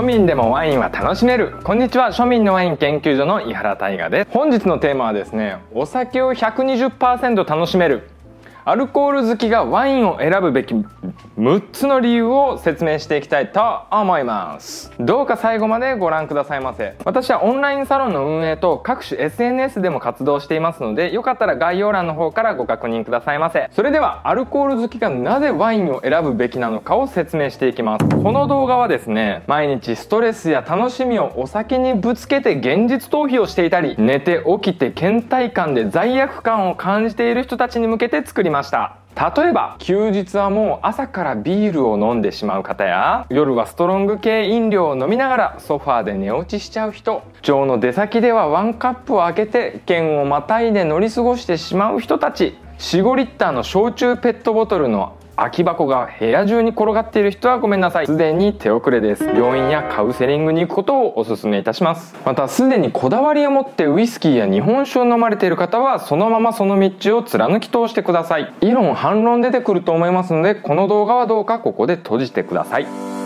庶民でもワインは楽しめる。こんにちは。庶民のワイン研究所の井原大我です。本日のテーマはですねお酒を120%楽しめる。アルコール好きがワインを選ぶべき6つの理由を説明していきたいと思います。どうか最後までご覧くださいませ。私はオンラインサロンの運営と各種 SNS でも活動していますのでよかったら概要欄の方からご確認くださいませ。それではアルコール好きがなぜワインを選ぶべきなのかを説明していきます。この動画はですね毎日ストレスや楽しみをお酒にぶつけて現実逃避をしていたり寝て起きて倦怠感で罪悪感を感じている人たちに向けて作ります。ました。例えば休日はもう朝からビールを飲んでしまう方や夜はストロング系飲料を飲みながらソファーで寝落ちしちゃう人。腸の出先ではワンカップを開けて剣をまたいで乗り過ごしてしまう人たち。45リッターの焼酎ペットボトルの空き箱が部屋中に転がっている人はごめんなさい。すでに手遅れです。病院やカウンセリングに行くことをお勧めいたします。またすでにこだわりを持ってウイスキーや日本酒を飲まれている方はそのままその道を貫き通してください。異論反論出てくると思いますのでこの動画はどうかここで閉じてください。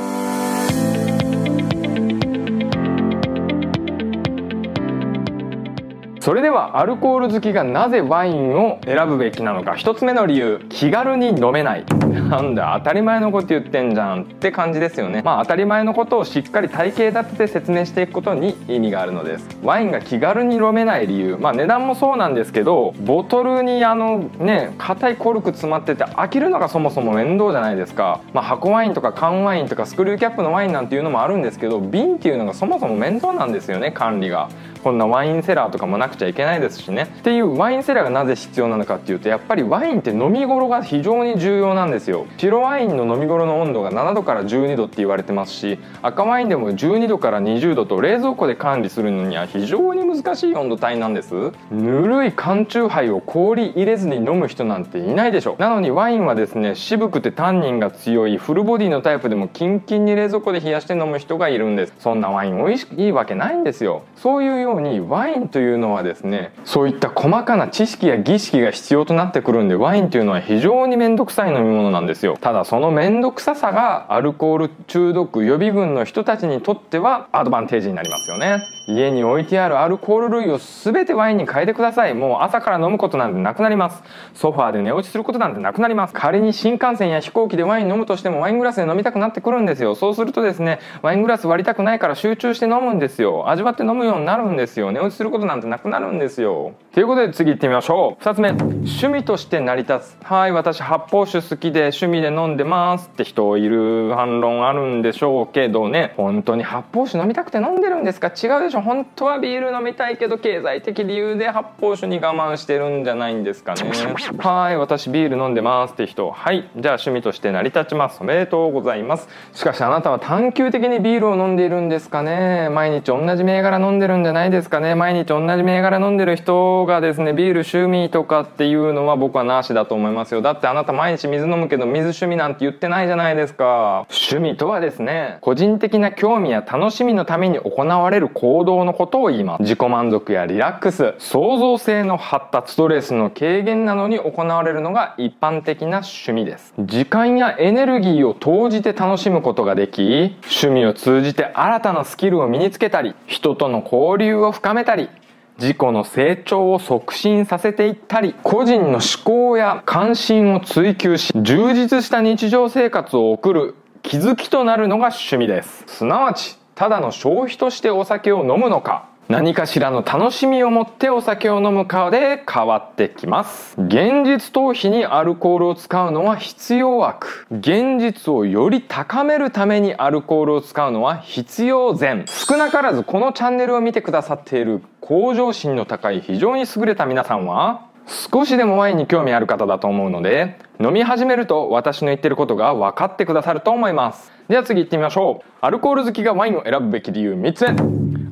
それではアルコール好きがなぜワインを選ぶべきなのか。1つ目の理由。気軽に飲めない。なんだ当たり前のこと言ってんじゃんって感じですよね。まあ当たり前のことをしっかり体系立てて説明していくことに意味があるのです。ワインが気軽に飲めない理由。まあ値段もそうなんですけどボトルにあのね硬いコルク詰まってて開けるのがそもそも面倒じゃないですか。まあ箱ワインとか缶ワインとかスクリューキャップのワインなんていうのもあるんですけど瓶っていうのがそもそも面倒なんですよね管理が。こんなワインセラーとかもなくちゃいけないですしね。っていうワインセラーがなぜ必要なのかっていうとやっぱりワインって飲み頃が非常に重要なんですよ。白ワインの飲み頃の温度が7度から12度って言われてますし赤ワインでも12度から20度と冷蔵庫で管理するのには非常に難しい温度帯なんです。ぬるい缶チューハイを氷入れずに飲む人なんていないでしょなのにワインはですね渋くてタンニンが強いフルボディのタイプでもキンキンに冷蔵庫で冷やして飲む人がいるんです。そんなワイン美味しいわけないんですよ。そういうようにワインというのはですねそういった細かな知識や儀式が必要となってくるんでワインというのは非常に面倒くさい飲み物なんですよ。ただその面倒くささがアルコール中毒予備軍の人たちにとってはアドバンテージになりますよね。家に置いてあるアルコール類を全てワインに変えてください。もう朝から飲むことなんてなくなります。ソファーで寝落ちすることなんてなくなります。仮に新幹線や飛行機でワイン飲むとしてもワイングラスで飲みたくなってくるんですよ。そうするとですねワイングラス割りたくないから集中して飲むんですよ。味わって飲むようになるんですよ寝落ちすることなんてなくなるんですよ。ということで次行ってみましょう。2つ目。趣味として成り立つ。はい私発泡酒好きで趣味で飲んでます。って人いる反論あるんでしょうけどね。本当に発泡酒飲みたくて飲んでるんですか？違うでしょ。本当はビール飲みたいけど経済的理由で発泡酒に我慢してるんじゃないんですかね。はい私ビール飲んでます。って人。はいじゃあ趣味として成り立ちます。おめでとうございます。しかしあなたは探求的にビールを飲んでいるんですかね。毎日同じ銘柄飲んでるんじゃないですかね。毎日同じ銘柄飲んでる人がですねビール趣味とかっていうのは僕はなしだと思いますよ。だってあなた毎日水飲むけど水趣味なんて言ってないじゃないですか。趣味とはですね個人的な興味や楽しみのために行われる行動のことを言います。自己満足やリラックス創造性の発達ストレスの軽減などに行われるのが一般的な趣味です。時間やエネルギーを投じて楽しむことができ趣味を通じて新たなスキルを身につけたり人との交流を深めたり自己の成長を促進させていったり個人の思考や関心を追求し充実した日常生活を送る気づきとなるのが趣味です。すなわちただの消費としてお酒を飲むのか何かしらの楽しみを持ってお酒を飲むかで変わってきます。現実逃避にアルコールを使うのは必要悪。現実をより高めるためにアルコールを使うのは必要善。少なからずこのチャンネルを見てくださっている向上心の高い非常に優れた皆さんは少しでもワインに興味ある方だと思うので飲み始めると私の言ってることが分かってくださると思います。では次行ってみましょう。アルコール好きがワインを選ぶべき理由3つ目。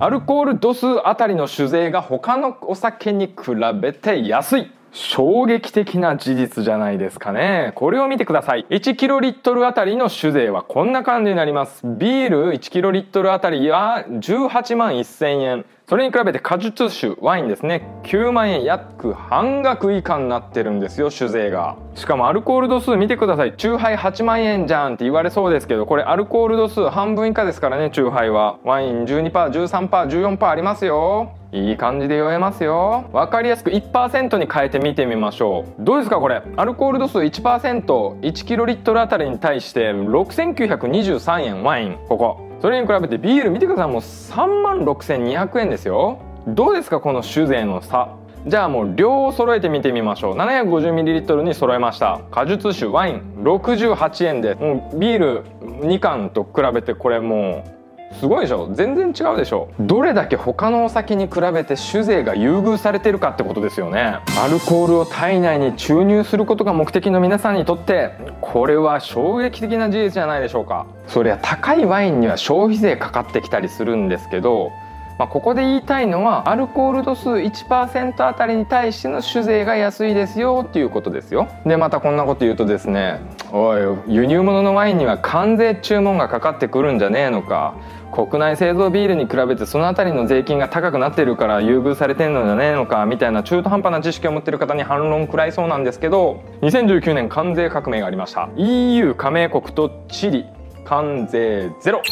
アルコール度数あたりの酒税が他のお酒に比べて安い。衝撃的な事実じゃないですかね。これを見てください。1キロリットルあたりの酒税はこんな感じになります。ビール1キロリットルあたりは18万1000円。それに比べて果実酒、ワインですね。9万円約半額以下になってるんですよ、酒税が。しかもアルコール度数見てください。チューハイ8万円じゃんって言われそうですけど、これアルコール度数半分以下ですからね、チューハイは。ワイン12%、13%、14%ありますよ。いい感じで酔えますよ。わかりやすく1%に変えて見てみましょう。どうですかこれ？アルコール度数 1%1kl あたりに対して6923円ワイン。ここ。それに比べてビール見てください。もう3万6200円ですよ。どうですかこの酒税の差？じゃあもう量を揃えて見てみましょう 750ml に揃えました果実酒ワイン68円でもうビール2缶と比べてこれもうすごいでしょ？全然違うでしょ？どれだけ他のお酒に比べて酒税が優遇されてるかってことですよね。アルコールを体内に注入することが目的の皆さんにとってこれは衝撃的な事実じゃないでしょうか。そりゃ高いワインには消費税かかってきたりするんですけどまあ、ここで言いたいのはアルコール度数1%あたりに対しての酒税が安いですよっていうことですよ。でまたこんなこと言うとですねおい輸入物のワインには関税注文がかかってくるんじゃねえのか国内製造ビールに比べてその辺りの税金が高くなってるから優遇されてんのじゃねえのかみたいな中途半端な知識を持ってる方に反論食らいそうなんですけど2019年関税革命がありました。EU 加盟国とチリ関税ゼロ。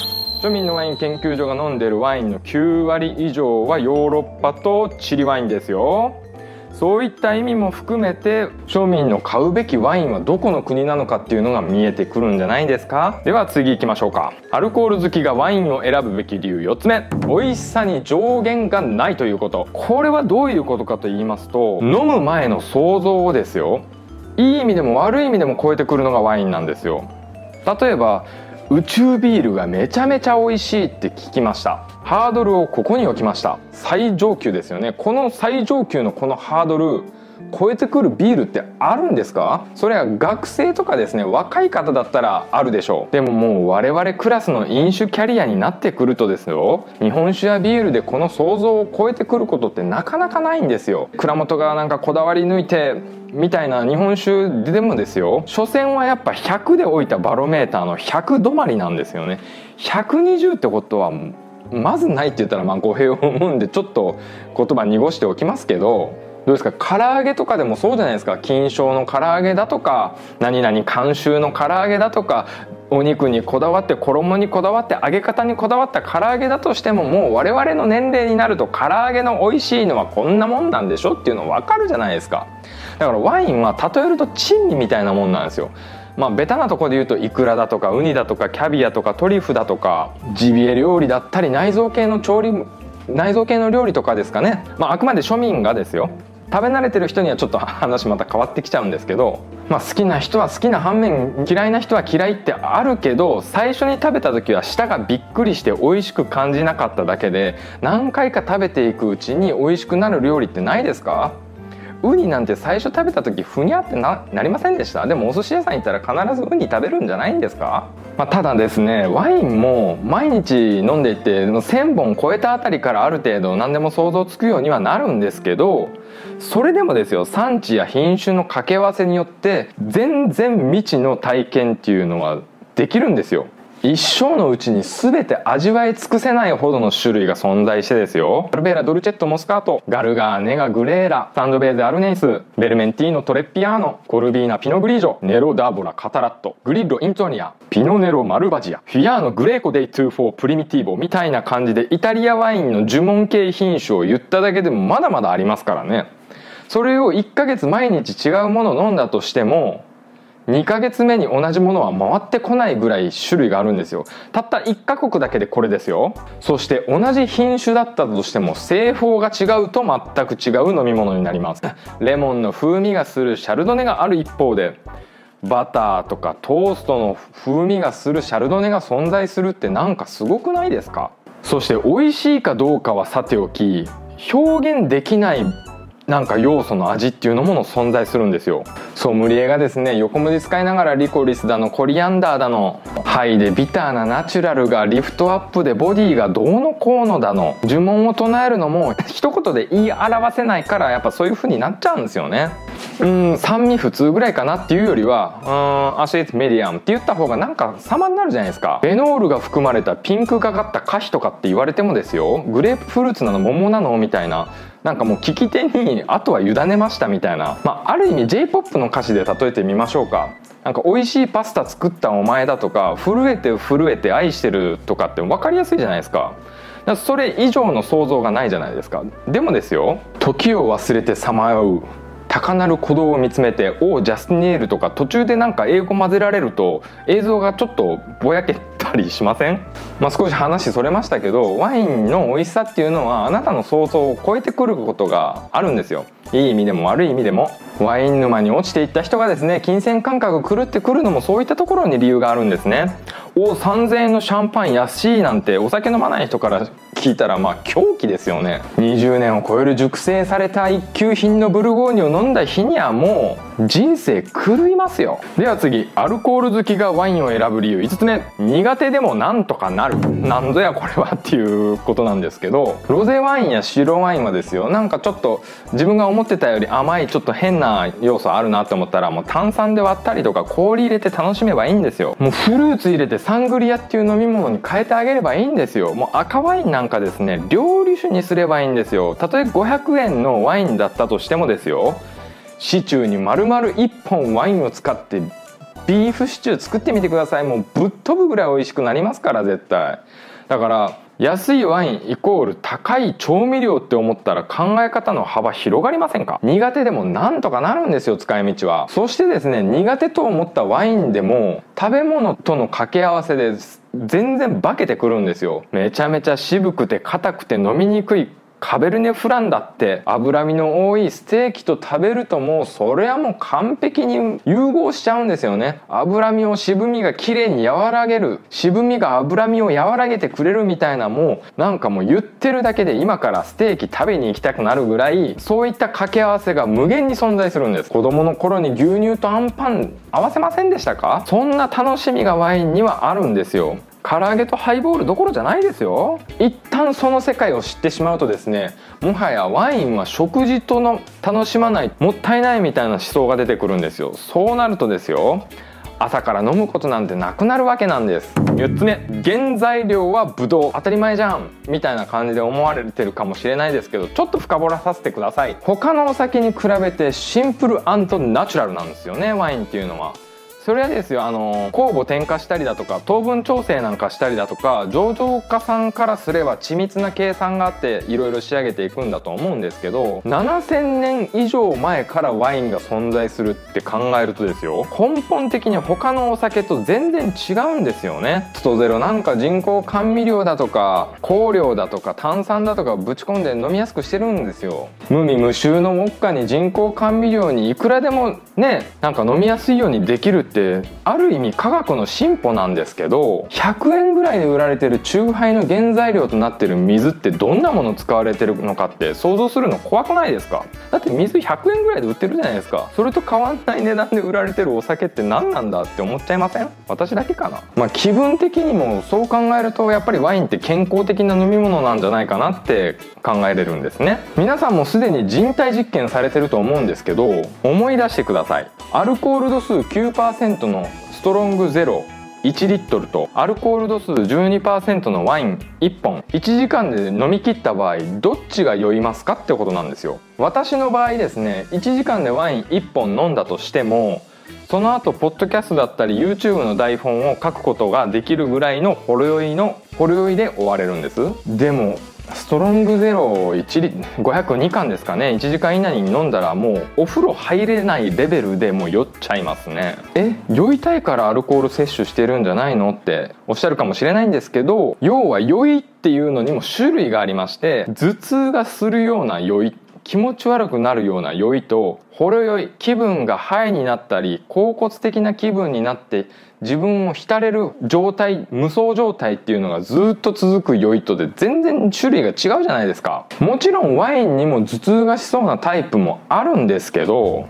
庶民のワイン研究所が飲んでるワインの9割以上はヨーロッパとチリワインですよ。そういった意味も含めて庶民の買うべきワインはどこの国なのかっていうのが見えてくるんじゃないですか？では次行きましょうか。アルコール好きがワインを選ぶべき理由4つ目。美味しさに上限がないということ。これはどういうことかと言いますと飲む前の想像をですよ。いい意味でも悪い意味でも超えてくるのがワインなんですよ。例えば宇宙ビールがめちゃめちゃ美味しいって聞きました。ハードルをここに置きました。最上級ですよね。この最上級のこのハードル超えてくるビールってあるんですか？それは学生とかですね若い方だったらあるでしょう。でももう我々クラスの飲酒キャリアになってくるとですよ。日本酒やビールでこの想像を超えてくることってなかなかないんですよ。蔵元がなんかこだわり抜いてみたいな日本酒でもですよ。所詮はやっぱ100で置いたバロメーターの100止まりなんですよね。120ってことはまずないって言ったらまあ語弊を生むんでちょっと言葉濁しておきますけどどうですか？唐揚げとかでもそうじゃないですか？金賞の唐揚げだとか何々監修の唐揚げだとかお肉にこだわって衣にこだわって揚げ方にこだわった唐揚げだとしてももう我々の年齢になると唐揚げの美味しいのはこんなもんなんでしょ？っていうの分かるじゃないですか。だからワインは例えると珍味みたいなもんなんですよ。まあベタなところで言うとイクラだとかウニだとかキャビアとかトリュフだとかジビエ料理だったり内臓系の調理内臓系の料理とかですかね、まあ、あくまで庶民がですよ。食べ慣れてる人にはちょっと話また変わってきちゃうんですけど、まあ、好きな人は好きな反面嫌いな人は嫌いってあるけど最初に食べた時は舌がびっくりして美味しく感じなかっただけで何回か食べていくうちに美味しくなる料理ってないですか？ウニなんて最初食べた時ふにゃってなりませんでした？でもお寿司屋さん行ったら必ずウニ食べるんじゃないんですか、まあ、ただですねワインも毎日飲んでいって1,000本超えたあたりからある程度何でも想像つくようにはなるんですけどそれでもですよ産地や品種の掛け合わせによって全然未知の体験っていうのはできるんですよ。一生のうちに全て味わい尽くせないほどの種類が存在してですよ。アルベーラ、ドルチェット、モスカート、ガルガー、ネガ、グレーラ、サンドベーゼ、アルネイス、ベルメンティーノ、トレッピアーノ、コルビーナ、ピノグリージョ、ネロ、ダーボラ、カタラット、グリッロ、イントニア、ピノネロ、マルバジア、フィアーノ、グレーコ、デイ24、プリミティーボみたいな感じでイタリアワインの呪文系品種を言っただけでもまだまだありますからね。それを1ヶ月毎日違うものを飲んだとしても2ヶ月目に同じものは回ってこないぐらい種類があるんですよ。たった1カ国だけでこれですよ。そして同じ品種だったとしても製法が違うと全く違う飲み物になります。レモンの風味がするシャルドネがある一方でバターとかトーストの風味がするシャルドネが存在するってなんかすごくないですか？そして美味しいかどうかはさておき表現できないなんか要素の味っていうのもの存在するんですよ。ソムリエがですね横文字使いながらリコリスだのコリアンダーだのハイでビターなナチュラルがリフトアップでボディがどうのこうのだの呪文を唱えるのも一言で言い表せないからやっぱそういう風になっちゃうんですよね。うん酸味普通ぐらいかなっていうよりはうんアシエットメディアムって言った方がなんか様になるじゃないですか。ベノールが含まれたピンクがかった可否とかって言われてもですよ。グレープフルーツなの桃なのみたいな。なんかもう聞き手にあとは委ねましたみたいな、まあ、ある意味 j p o p の歌詞で例えてみましょうか。なんか美味しいパスタ作ったお前だとか震えて震えて愛してるとかって分かりやすいじゃないですか。それ以上の想像がないじゃないですか。でもですよ時を忘れてさまよう。高鳴る鼓動を見つめて「おおジャスティネール」とか途中でなんか英語混ぜられると映像がちょっとぼやけたりしません？まあ少し話それましたけどワインの美味しさっていうのはあなたの想像を超えてくることがあるんですよ。いい意味でも悪い意味でも。ワイン沼に落ちていった人がですね金銭感覚狂ってくるのもそういったところに理由があるんですね。お3000円のシャンパン安いなんてお酒飲まない人から聞いたらまあ狂気ですよね。20年を超える熟成された一級品のブルゴーニュを飲んだ日にはもう人生狂いますよ。では次アルコール好きがワインを選ぶ理由。5つ目苦手でもなんとかなる。なんぞやこれはっていうことなんですけどロゼワインや白ワインはですよなんかちょっと自分が思ってたより甘いちょっと変な要素あるなって思ったらもう炭酸で割ったりとか氷入れて楽しめばいいんですよ。もうフルーツ入れてサングリアっていう飲み物に変えてあげればいいんですよ。もう赤ワインなんかですね料理酒にすればいいんですよ。たとえ500円のワインだったとしてもですよ。シチューに丸々1本ワインを使ってビーフシチュー作ってみてください。もうぶっ飛ぶぐらい美味しくなりますから絶対。だから安いワインイコール高い調味料って思ったら考え方の幅広がりませんか？苦手でもなんとかなるんですよ使い道は。そしてですね苦手と思ったワインでも食べ物との掛け合わせで全然化けてくるんですよ。めちゃめちゃ渋くて硬くて飲みにくいカベルネフランだって脂身の多いステーキと食べるともうそれはもう完璧に融合しちゃうんですよね。脂身を渋みがきれいに和らげる。渋みが脂身を和らげてくれるみたいなもうなんかもう言ってるだけで今からステーキ食べに行きたくなるぐらいそういった掛け合わせが無限に存在するんです。子供の頃に牛乳とあんパン合わせませんでしたか？そんな楽しみがワインにはあるんですよ。唐揚げとハイボールどころじゃないですよ。一旦その世界を知ってしまうとですねもはやワインは食事との楽しまないもったいないみたいな思想が出てくるんですよ。そうなるとですよ朝から飲むことなんてなくなるわけなんです。4つ目原材料はブドウ当たり前じゃんみたいな感じで思われてるかもしれないですけどちょっと深掘らさせてください。他のお酒に比べてシンプルナチュラルなんですよねワインっていうのは。それはですよあの酵母添加したりだとか糖分調整なんかしたりだとか醸造家さんからすれば緻密な計算があっていろいろ仕上げていくんだと思うんですけど7000年以上前からワインが存在するって考えるとですよ根本的に他のお酒と全然違うんですよね。ストゼロなんか人工甘味料だとか香料だとか炭酸だとかぶち込んで飲みやすくしてるんですよ。無味無臭のウォッカに人工甘味料にいくらでもねなんか飲みやすいようにできるってある意味科学の進歩なんですけど100円ぐらいで売られてる酎ハイの原材料となってる水ってどんなもの使われてるのかって想像するの怖くないですか？って水100円ぐらいで売ってるじゃないですか。それと変わんない値段で売られてるお酒って何なんだって思っちゃいません？私だけかな？まあ気分的にもそう考えるとやっぱりワインって健康的な飲み物なんじゃないかなって考えれるんですね。皆さんもすでに人体実験されてると思うんですけど思い出してください。アルコール度数9%のストロングゼロ。1リットルとアルコール度数12%のワイン1本。1時間で飲み切った場合どっちが酔いますかってことなんですよ。私の場合ですね1時間でワイン1本飲んだとしてもその後ポッドキャストだったり YouTube の台本を書くことができるぐらいのほろ酔いのほろ酔いで終われるんです。でもトロングゼロ1リ502巻ですかね。1時間以内に飲んだらもうお風呂入れないレベルでもう酔っちゃいますね。え酔いたいからアルコール摂取してるんじゃないのっておっしゃるかもしれないんですけど要は酔いっていうのにも種類がありまして頭痛がするような酔い気持ち悪くなるような酔いとほろ酔い気分がハイになったり恍惚的な気分になって自分を浸れる状態無双状態っていうのがずっと続く酔いとで全然種類が違うじゃないですか。もちろんワインにも頭痛がしそうなタイプもあるんですけど、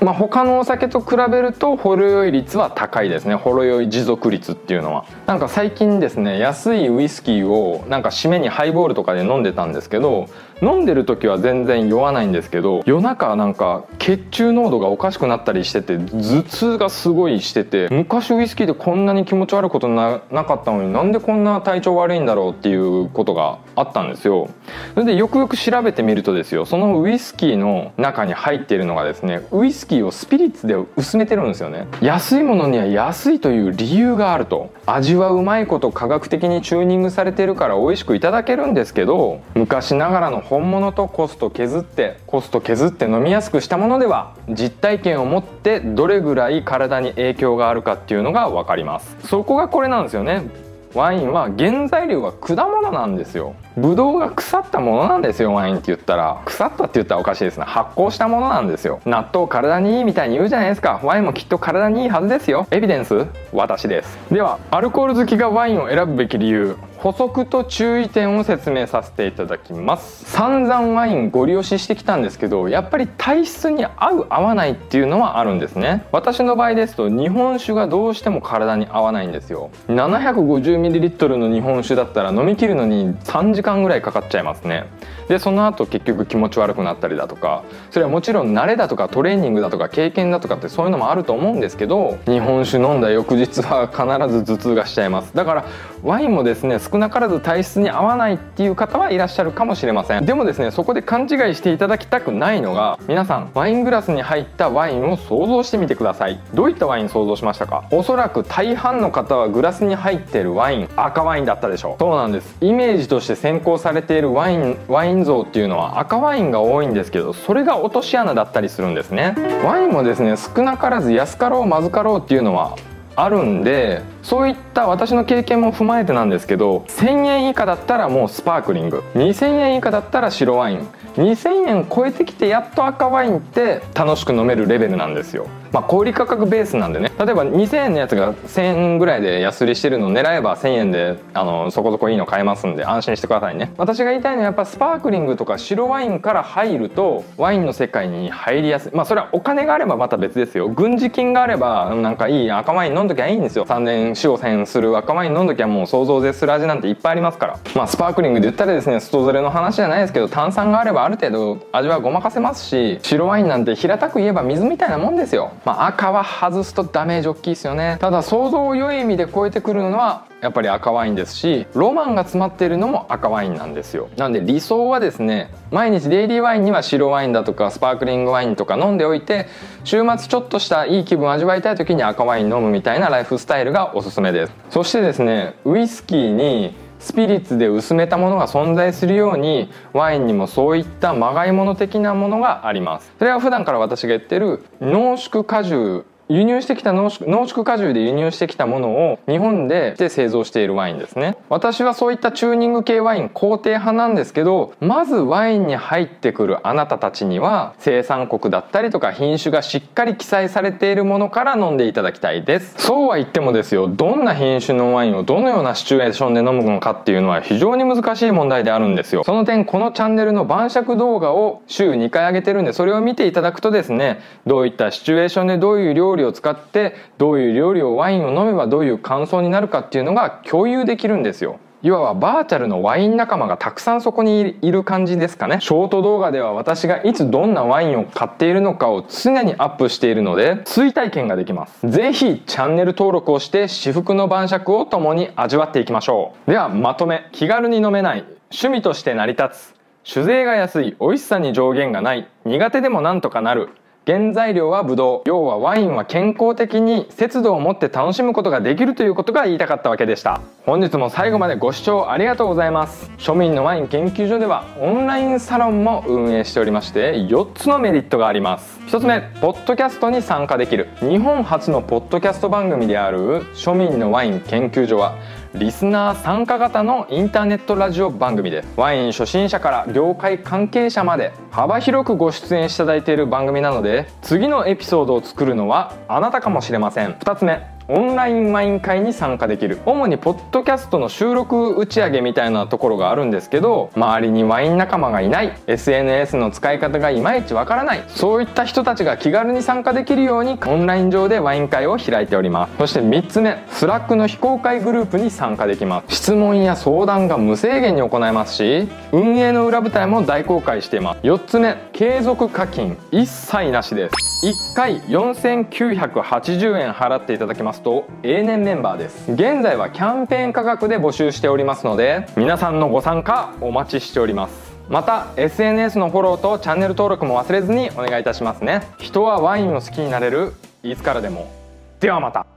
まあ、他のお酒と比べるとほろ酔い率は高いですね。ほろ酔い持続率っていうのは。なんか最近ですね安いウイスキーをなんか締めにハイボールとかで飲んでたんですけど飲んでる時は全然酔わないんですけど夜中なんか血中濃度がおかしくなったりしてて頭痛がすごいしてて昔ウイスキーでこんなに気持ち悪いことななかったのになんでこんな体調悪いんだろうっていうことがあったんですよ。それでよくよく調べてみるとですよそのウイスキーの中に入っているのがですねウイスキーをスピリッツで薄めてるんですよね。安いものには安いという理由があると。味はうまいこと科学的にチューニングされてるから美味しくいただけるんですけど昔ながらの本物とコスト削ってコスト削って飲みやすくしたものでは実体験を持ってどれぐらい体に影響があるかっていうのが分かります。そこがこれなんですよね。ワインは原材料が果物なんですよ。ブドウが腐ったものなんですよワインって言ったら。腐ったって言ったらおかしいですね。発酵したものなんですよ。納豆体にいいみたいに言うじゃないですか。ワインもきっと体にいいはずですよ。エビデンス？私です。ではアルコール好きがワインを選ぶべき理由。補足と注意点を説明させていただきます。散々ワインご利用ししてきたんですけどやっぱり体質に合う合わないっていうのはあるんですね。私の場合ですと日本酒がどうしても体に合わないんですよ。750ml の日本酒だったら飲み切るのに3時間ぐらいかかっちゃいますね。でその後結局気持ち悪くなったりだとかそれはもちろん慣れだとかトレーニングだとか経験だとかってそういうのもあると思うんですけど日本酒飲んだ翌日は必ず頭痛がしちゃいます。だからワインもですね少なからず体質に合わないっていう方はいらっしゃるかもしれません。でもですねそこで勘違いしていただきたくないのが皆さんワイングラスに入ったワインを想像してみてください。どういったワイン想像しましたか？おそらく大半の方はグラスに入ってるワイン赤ワインだったでしょう。そうなんです。イメージとして先行されているワインワイン像っていうのは赤ワインが多いんですけどそれが落とし穴だったりするんですね。ワインもですね少なからず安かろうまずかろうっていうのはあるんでそういった私の経験も踏まえてなんですけど1000円以下だったらもうスパークリング2000円以下だったら白ワイン2000円超えてきてやっと赤ワインって楽しく飲めるレベルなんですよ。まあ小売価格ベースなんでね。例えば2000円のやつが1000円ぐらいで安売りしてるのを狙えば1000円であのそこそこいいの買えますんで安心してくださいね。私が言いたいのはやっぱスパークリングとか白ワインから入るとワインの世界に入りやすい。まあそれはお金があればまた別ですよ。軍事金があればなんかいい赤ワイン飲んどきゃいいんですよ。3年4 5千円する赤ワイン飲んどきゃもう想像絶する味なんていっぱいありますから。まあスパークリングで言ったらですね外れの話じゃないですけど炭酸があればある程度味はごまかせますし白ワインなんて平たく言えば水みたいなもんですよ。まあ赤は外すとダメージ大きいですよね。ただ想像を良い意味で超えてくるのはやっぱり赤ワインですしロマンが詰まっているのも赤ワインなんですよ。なんで理想はですね毎日デイリーワインには白ワインだとかスパークリングワインとか飲んでおいて週末ちょっとしたいい気分を味わいたい時に赤ワイン飲むみたいなライフスタイルがおすすめです。そしてですねウイスキーにスピリッツで薄めたものが存在するようにワインにもそういったまがいもの的なものがあります。それは普段から私が言ってる濃縮果汁輸入してきた濃縮濃縮果汁で輸入してきたものを日本で製造しているワインですね。私はそういったチューニング系ワイン肯定派なんですけどまずワインに入ってくるあなたたちには生産国だったりとか品種がしっかり記載されているものから飲んでいただきたいです。そうは言ってもですよどんな品種のワインをどのようなシチュエーションで飲むのかっていうのは非常に難しい問題であるんですよ。その点このチャンネルの晩酌動画を週2回上げてるんでそれを見ていただくとですねどういったシチュエーションでどういう料理理を使ってどういう料理をワインを飲めばどういう感想になるかっていうのが共有できるんですよ。いわばバーチャルのワイン仲間がたくさんそこにいる感じですかね。ショート動画では私がいつどんなワインを買っているのかを常にアップしているので追体験ができます。ぜひチャンネル登録をして至福の晩酌を共に味わっていきましょう。ではまとめ。気軽に飲めない。趣味として成り立つ。酒税が安い。美味しさに上限がない。苦手でもなんとかなる。原材料はブドウ。要はワインは健康的に節度を持って楽しむことができるということが言いたかったわけでした。本日も最後までご視聴ありがとうございます。庶民のワイン研究所ではオンラインサロンも運営しておりまして4つのメリットがあります。1つ目ポッドキャストに参加できる。日本初のポッドキャスト番組である庶民のワイン研究所はリスナー参加型のインターネットラジオ番組でワイン初心者から業界関係者まで幅広くご出演していただいている番組なので次のエピソードを作るのはあなたかもしれません。2つ目。オンラインワイン会に参加できる。主にポッドキャストの収録打ち上げみたいなところがあるんですけど周りにワイン仲間がいない。SNS の使い方がいまいちわからない。そういった人たちが気軽に参加できるようにオンライン上でワイン会を開いております。そして3つ目スラックの非公開グループに参加できます。質問や相談が無制限に行えますし運営の裏舞台も大公開しています。4つ目継続課金。一切なしです。1回4980円払っていただきますと永年メンバーです。現在はキャンペーン価格で募集しておりますので皆さんのご参加お待ちしております。また SNS のフォローとチャンネル登録も忘れずにお願いいたしますね。人はワインを好きになれる。いつからでも。ではまた。